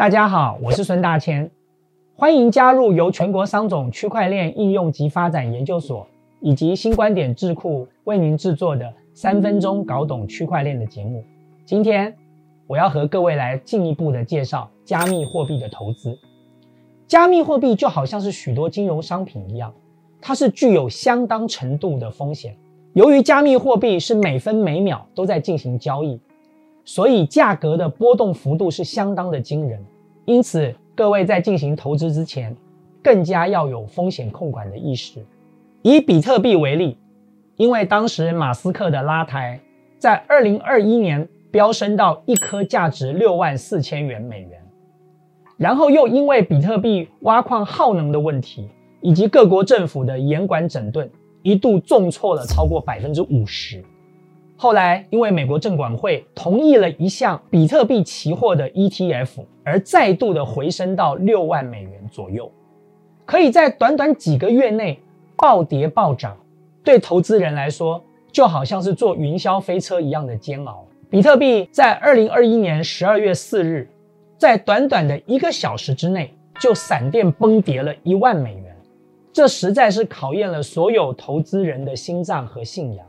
大家好，我是孙大千，欢迎加入由全国商总区块链应用及发展研究所以及新观点智库为您制作的三分钟搞懂区块链的节目。今天我要和各位来进一步的介绍加密货币的投资。加密货币就好像是许多金融商品一样，它是具有相当程度的风险。由于加密货币是每分每秒都在进行交易。所以价格的波动幅度是相当的惊人，因此各位在进行投资之前，更加要有风险控管的意识。以比特币为例，因为当时马斯克的拉抬，在二零二一年飙升到一颗价值六万四千元美元，然后又因为比特币挖矿耗能的问题，以及各国政府的严管整顿，一度重挫了超过百分之五十。后来，因为美国证管会同意了一项比特币期货的 ETF，而再度的回升到六万美元左右，可以在短短几个月内暴跌暴涨。对投资人来说，就好像是坐云霄飞车一样的煎熬。比特币在二零二一年十二月四日，在短短的一个小时之内就闪电崩跌了一万美元，这实在是考验了所有投资人的心脏和信仰。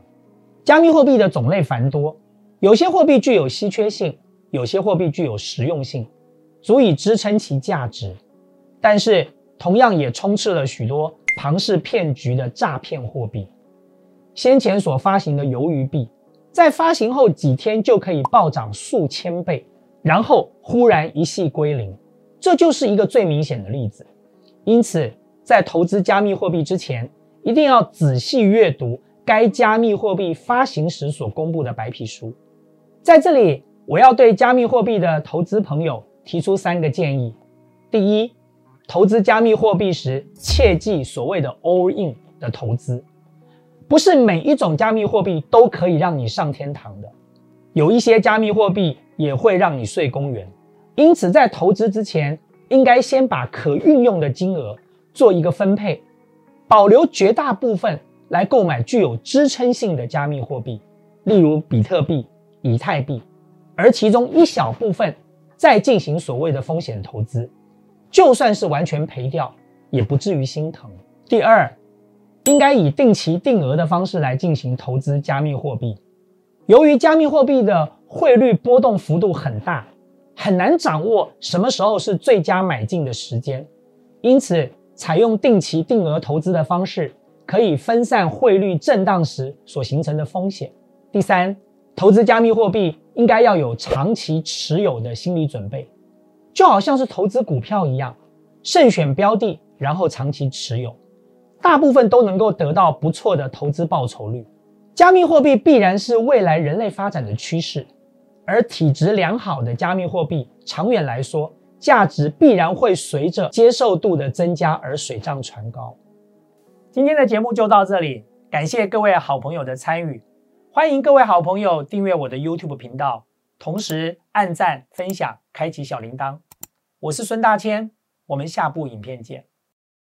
加密货币的种类繁多，有些货币具有稀缺性，有些货币具有实用性，足以支撑其价值。但是，同样也充斥了许多庞氏骗局的诈骗货币。先前所发行的鱿鱼币，在发行后几天就可以暴涨数千倍，然后忽然一系归零，这就是一个最明显的例子。因此，在投资加密货币之前，一定要仔细阅读。该加密货币发行时所公布的白皮书，在这里我要对加密货币的投资朋友提出三个建议：第一，投资加密货币时切记所谓的 all in 的投资，不是每一种加密货币都可以让你上天堂的，有一些加密货币也会让你睡公园，因此在投资之前，应该先把可运用的金额做一个分配，保留绝大部分。来购买具有支撑性的加密货币，例如比特币、以太币，而其中一小部分再进行所谓的风险投资，就算是完全赔掉，也不至于心疼。第二，应该以定期定额的方式来进行投资加密货币。由于加密货币的汇率波动幅度很大，很难掌握什么时候是最佳买进的时间，因此采用定期定额投资的方式。可以分散汇率震荡时所形成的风险。第三，投资加密货币应该要有长期持有的心理准备，就好像是投资股票一样，慎选标的，然后长期持有，大部分都能够得到不错的投资报酬率。加密货币必然是未来人类发展的趋势，而体质良好的加密货币，长远来说，价值必然会随着接受度的增加而水涨船高。今天的节目就到这里，感谢各位好朋友的参与，欢迎各位好朋友订阅我的 YouTube 频道，同时按赞、分享、开启小铃铛。我是孙大千，我们下部影片见。